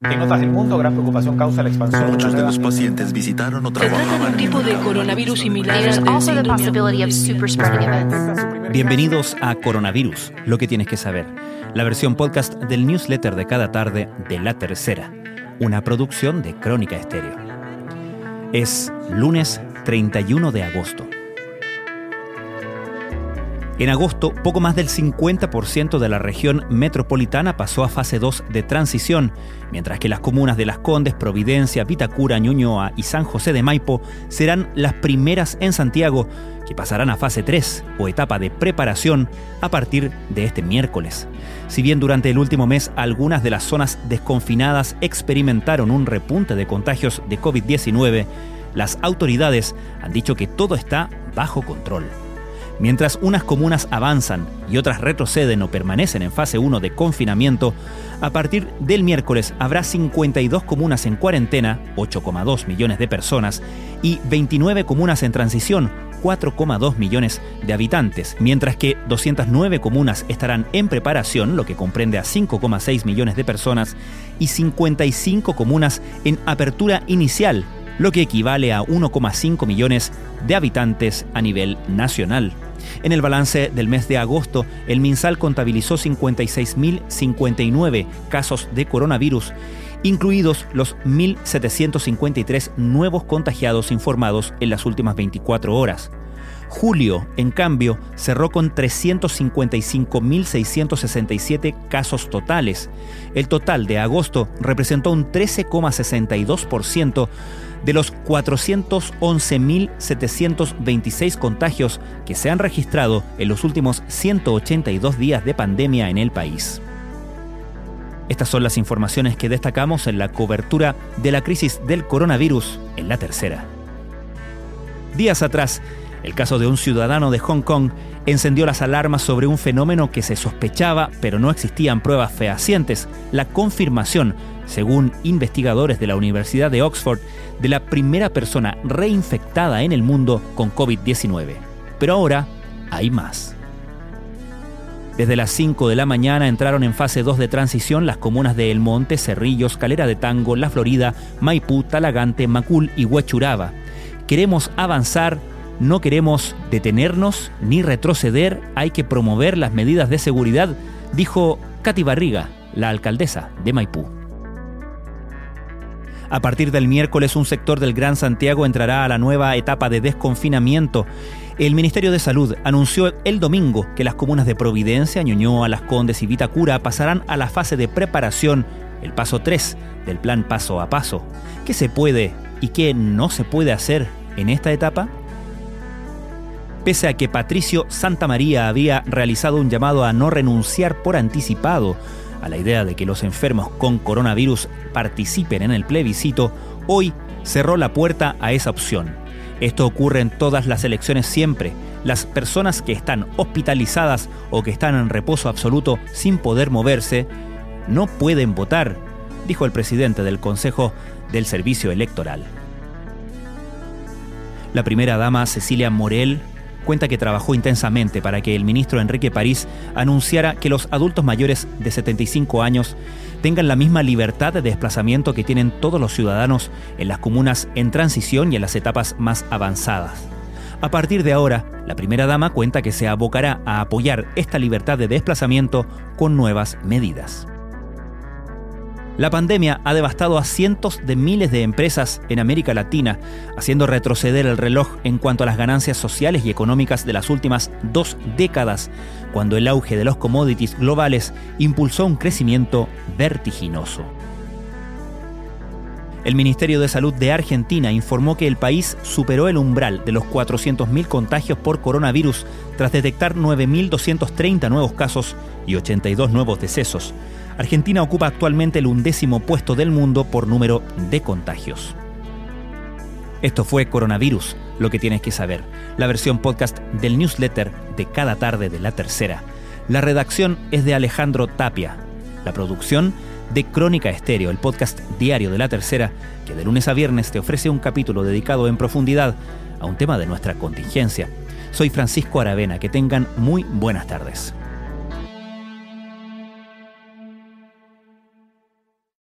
En otras del mundo, gran preocupación causa la expansión. Muchos de los pacientes visitaron o Se trata de un tipo de coronavirus similar. Bienvenidos a Coronavirus, lo que tienes que saber, la versión podcast del newsletter de cada tarde de La Tercera, una producción de Crónica Estéreo. Es lunes 31 de agosto. En agosto, poco más del 50% de la región metropolitana pasó a fase 2 de transición, mientras que las comunas de Las Condes, Providencia, Vitacura, Ñuñoa y San José de Maipo serán las primeras en Santiago que pasarán a fase 3 o etapa de preparación a partir de este miércoles. Si bien durante el último mes algunas de las zonas desconfinadas experimentaron un repunte de contagios de COVID-19, las autoridades han dicho que todo está bajo control. Mientras unas comunas avanzan y otras retroceden o permanecen en fase 1 de confinamiento, a partir del miércoles habrá 52 comunas en cuarentena, 8,2 millones de personas, y 29 comunas en transición, 4,2 millones de habitantes, mientras que 209 comunas estarán en preparación, lo que comprende a 5,6 millones de personas, y 55 comunas en apertura inicial, lo que equivale a 1,5 millones de habitantes a nivel nacional. En el balance del mes de agosto, el MinSal contabilizó 56.059 casos de coronavirus, incluidos los 1.753 nuevos contagiados informados en las últimas 24 horas. Julio, en cambio, cerró con 355.667 casos totales. El total de agosto representó un 13,62% de los 411.726 contagios que se han registrado en los últimos 182 días de pandemia en el país. Estas son las informaciones que destacamos en la cobertura de la crisis del coronavirus en la tercera. Días atrás, el caso de un ciudadano de Hong Kong encendió las alarmas sobre un fenómeno que se sospechaba, pero no existían pruebas fehacientes, la confirmación, según investigadores de la Universidad de Oxford, de la primera persona reinfectada en el mundo con COVID-19. Pero ahora hay más. Desde las 5 de la mañana entraron en fase 2 de transición las comunas de El Monte, Cerrillos, Calera de Tango, La Florida, Maipú, Talagante, Macul y Huachuraba. Queremos avanzar, no queremos detenernos ni retroceder, hay que promover las medidas de seguridad, dijo Katy Barriga, la alcaldesa de Maipú. A partir del miércoles, un sector del Gran Santiago entrará a la nueva etapa de desconfinamiento. El Ministerio de Salud anunció el domingo que las comunas de Providencia, Ñuñoa, Las Condes y Vitacura pasarán a la fase de preparación, el paso 3 del plan paso a paso. ¿Qué se puede y qué no se puede hacer en esta etapa? Pese a que Patricio Santamaría había realizado un llamado a no renunciar por anticipado a la idea de que los enfermos con coronavirus participen en el plebiscito, hoy cerró la puerta a esa opción. Esto ocurre en todas las elecciones siempre. Las personas que están hospitalizadas o que están en reposo absoluto sin poder moverse no pueden votar, dijo el presidente del Consejo del Servicio Electoral. La primera dama Cecilia Morel cuenta que trabajó intensamente para que el ministro Enrique París anunciara que los adultos mayores de 75 años tengan la misma libertad de desplazamiento que tienen todos los ciudadanos en las comunas en transición y en las etapas más avanzadas. A partir de ahora, la primera dama cuenta que se abocará a apoyar esta libertad de desplazamiento con nuevas medidas. La pandemia ha devastado a cientos de miles de empresas en América Latina, haciendo retroceder el reloj en cuanto a las ganancias sociales y económicas de las últimas dos décadas, cuando el auge de los commodities globales impulsó un crecimiento vertiginoso. El Ministerio de Salud de Argentina informó que el país superó el umbral de los 400.000 contagios por coronavirus tras detectar 9.230 nuevos casos y 82 nuevos decesos. Argentina ocupa actualmente el undécimo puesto del mundo por número de contagios. Esto fue Coronavirus, lo que tienes que saber, la versión podcast del newsletter de cada tarde de la tercera. La redacción es de Alejandro Tapia, la producción de Crónica Estéreo, el podcast diario de la tercera, que de lunes a viernes te ofrece un capítulo dedicado en profundidad a un tema de nuestra contingencia. Soy Francisco Aravena, que tengan muy buenas tardes.